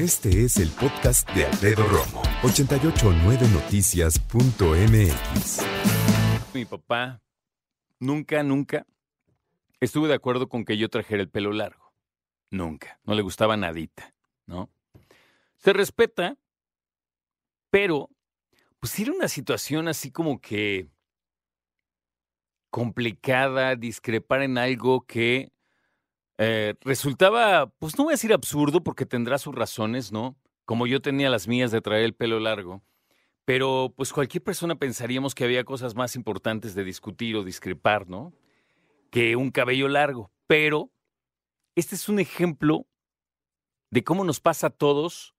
Este es el podcast de Alfredo Romo, 889noticias.mx. Mi papá nunca, nunca estuvo de acuerdo con que yo trajera el pelo largo. Nunca. No le gustaba nadita, ¿no? Se respeta, pero pues era una situación así como que complicada, discrepar en algo que eh, resultaba, pues no voy a decir absurdo porque tendrá sus razones, ¿no? Como yo tenía las mías de traer el pelo largo. Pero pues cualquier persona pensaríamos que había cosas más importantes de discutir o discrepar, ¿no? Que un cabello largo. Pero este es un ejemplo de cómo nos pasa a todos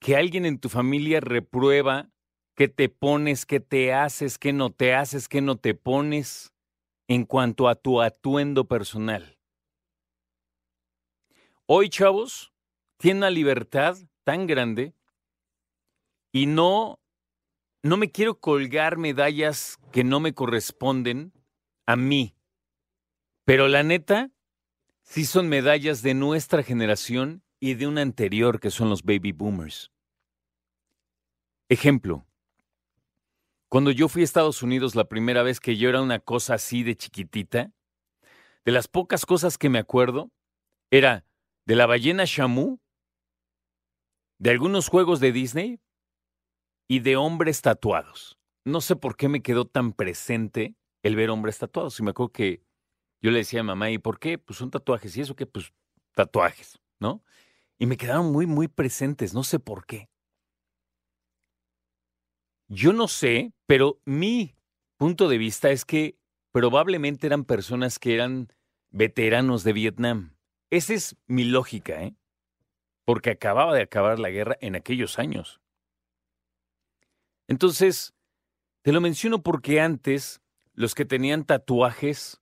que alguien en tu familia reprueba qué te pones, qué te haces, qué no te haces, qué no te pones en cuanto a tu atuendo personal. Hoy, chavos, tiene una libertad tan grande y no, no me quiero colgar medallas que no me corresponden a mí. Pero la neta, sí son medallas de nuestra generación y de una anterior que son los baby boomers. Ejemplo. Cuando yo fui a Estados Unidos la primera vez que yo era una cosa así de chiquitita, de las pocas cosas que me acuerdo, era de la ballena Shamu, de algunos juegos de Disney y de hombres tatuados. No sé por qué me quedó tan presente el ver hombres tatuados. Y me acuerdo que yo le decía a mamá, ¿y por qué? Pues son tatuajes. ¿Y eso qué? Pues tatuajes, ¿no? Y me quedaron muy, muy presentes. No sé por qué. Yo no sé, pero mi punto de vista es que probablemente eran personas que eran veteranos de Vietnam. Esa es mi lógica, ¿eh? Porque acababa de acabar la guerra en aquellos años. Entonces, te lo menciono porque antes los que tenían tatuajes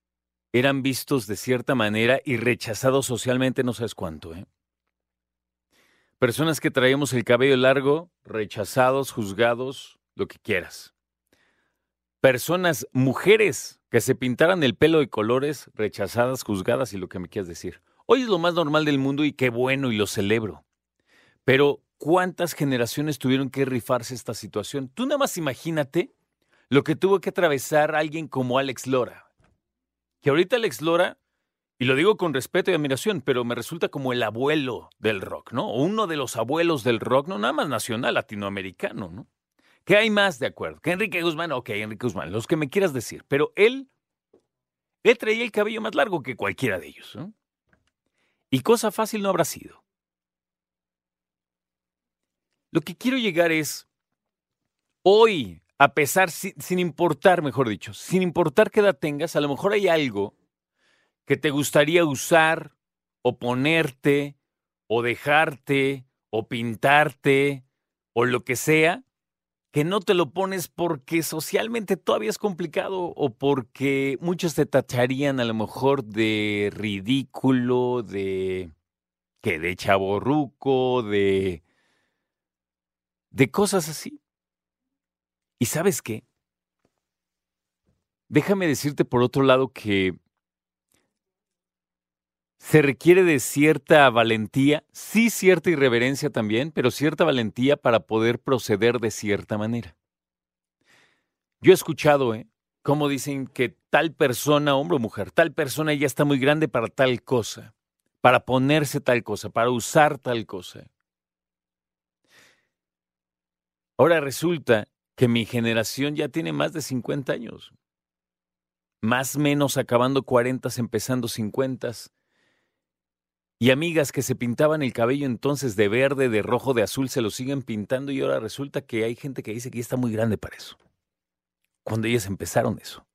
eran vistos de cierta manera y rechazados socialmente, no sabes cuánto, ¿eh? Personas que traíamos el cabello largo, rechazados, juzgados, lo que quieras. Personas, mujeres que se pintaran el pelo de colores, rechazadas, juzgadas y lo que me quieras decir. Hoy es lo más normal del mundo y qué bueno y lo celebro. Pero, ¿cuántas generaciones tuvieron que rifarse esta situación? Tú nada más imagínate lo que tuvo que atravesar alguien como Alex Lora. Que ahorita Alex Lora, y lo digo con respeto y admiración, pero me resulta como el abuelo del rock, ¿no? Uno de los abuelos del rock, no nada más nacional, latinoamericano, ¿no? ¿Qué hay más de acuerdo? Que Enrique Guzmán, ok, Enrique Guzmán, los que me quieras decir, pero él, él traía el cabello más largo que cualquiera de ellos. Y cosa fácil no habrá sido. Lo que quiero llegar es, hoy, a pesar, sin, importar, mejor dicho, sin importar qué edad tengas, a lo mejor hay algo que te gustaría usar o ponerte o dejarte o pintarte o lo que sea, que no te lo pones porque socialmente todavía es complicado o porque muchos te tacharían a lo mejor de ridículo, de que de chaborruco, de de cosas así. ¿Y sabes qué? Déjame decirte por otro lado que se requiere de cierta valentía, sí cierta irreverencia también, pero cierta valentía para poder proceder de cierta manera. Yo he escuchado, ¿eh? Cómo dicen que tal persona, hombre o mujer, tal persona ya está muy grande para tal cosa, para ponerse tal cosa, para usar tal cosa. Ahora resulta que mi generación ya tiene más de 50 años. Más menos acabando 40, empezando 50 y amigas que se pintaban el cabello entonces de verde, de rojo, de azul, se lo siguen pintando y ahora resulta que hay gente que dice que ya está muy grande para eso. Cuando ellas empezaron eso.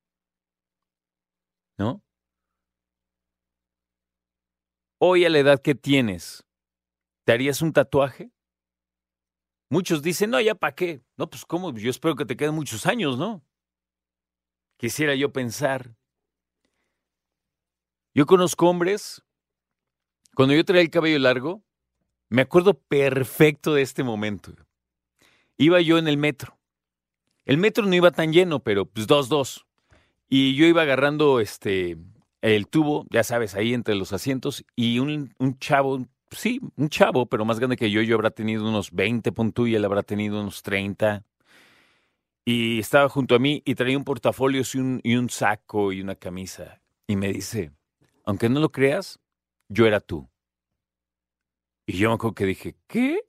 ¿No? Hoy a la edad que tienes, ¿te harías un tatuaje? Muchos dicen, no, ya para qué. No, pues cómo, yo espero que te queden muchos años, ¿no? Quisiera yo pensar. Yo conozco hombres cuando yo traía el cabello largo, me acuerdo perfecto de este momento. Iba yo en el metro. El metro no iba tan lleno, pero pues dos, dos. Y yo iba agarrando este, el tubo, ya sabes, ahí entre los asientos, y un, un chavo, sí, un chavo, pero más grande que yo. Yo habrá tenido unos 20 puntos y él habrá tenido unos 30. Y estaba junto a mí y traía un portafolio y un, y un saco y una camisa. Y me dice, aunque no lo creas, yo era tú. Y yo me acuerdo que dije, ¿qué?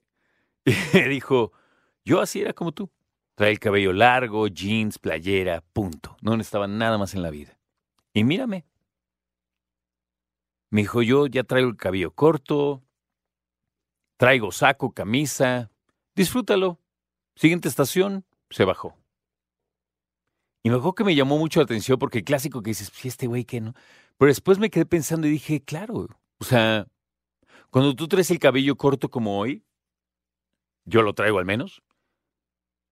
Y dijo, yo así era como tú. Traía el cabello largo, jeans, playera, punto. No necesitaba nada más en la vida. Y mírame. Me dijo, yo ya traigo el cabello corto, traigo saco, camisa, disfrútalo. Siguiente estación, se bajó. Y me acuerdo que me llamó mucho la atención porque clásico que dices, sí, este güey que no. Pero después me quedé pensando y dije, claro, o sea, cuando tú traes el cabello corto como hoy, yo lo traigo al menos,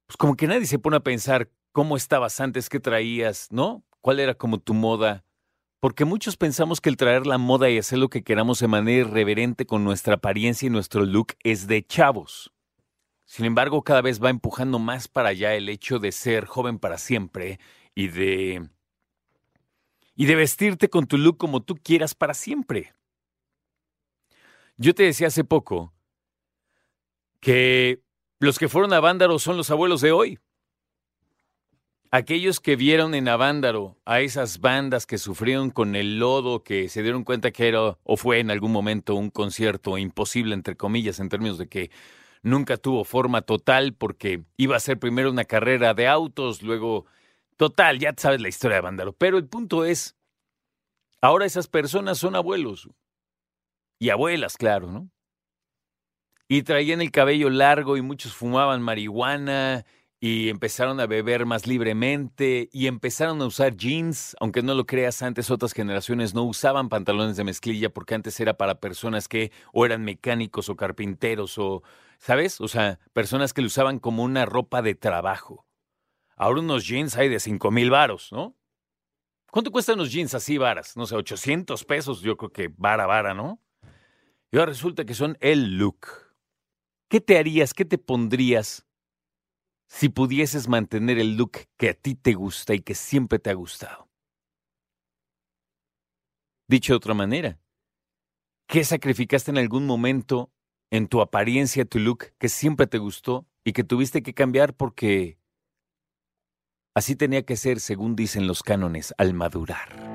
pues como que nadie se pone a pensar cómo estabas antes, qué traías, ¿no? ¿Cuál era como tu moda? Porque muchos pensamos que el traer la moda y hacer lo que queramos de manera irreverente con nuestra apariencia y nuestro look es de chavos. Sin embargo, cada vez va empujando más para allá el hecho de ser joven para siempre y de y de vestirte con tu look como tú quieras para siempre. Yo te decía hace poco que los que fueron a Vándaro son los abuelos de hoy. Aquellos que vieron en Avándaro a esas bandas que sufrieron con el lodo, que se dieron cuenta que era o fue en algún momento un concierto imposible, entre comillas, en términos de que nunca tuvo forma total porque iba a ser primero una carrera de autos, luego total, ya sabes la historia de Avándaro. Pero el punto es, ahora esas personas son abuelos y abuelas, claro, ¿no? Y traían el cabello largo y muchos fumaban marihuana y empezaron a beber más libremente y empezaron a usar jeans, aunque no lo creas, antes otras generaciones no usaban pantalones de mezclilla porque antes era para personas que o eran mecánicos o carpinteros o, ¿sabes? O sea, personas que lo usaban como una ropa de trabajo. Ahora unos jeans hay de cinco mil varos, ¿no? ¿Cuánto cuestan los jeans así varas? No sé, 800 pesos, yo creo que vara, vara, ¿no? Y ahora resulta que son el look. ¿Qué te harías, qué te pondrías si pudieses mantener el look que a ti te gusta y que siempre te ha gustado? Dicho de otra manera, ¿qué sacrificaste en algún momento en tu apariencia, tu look que siempre te gustó y que tuviste que cambiar porque así tenía que ser según dicen los cánones al madurar?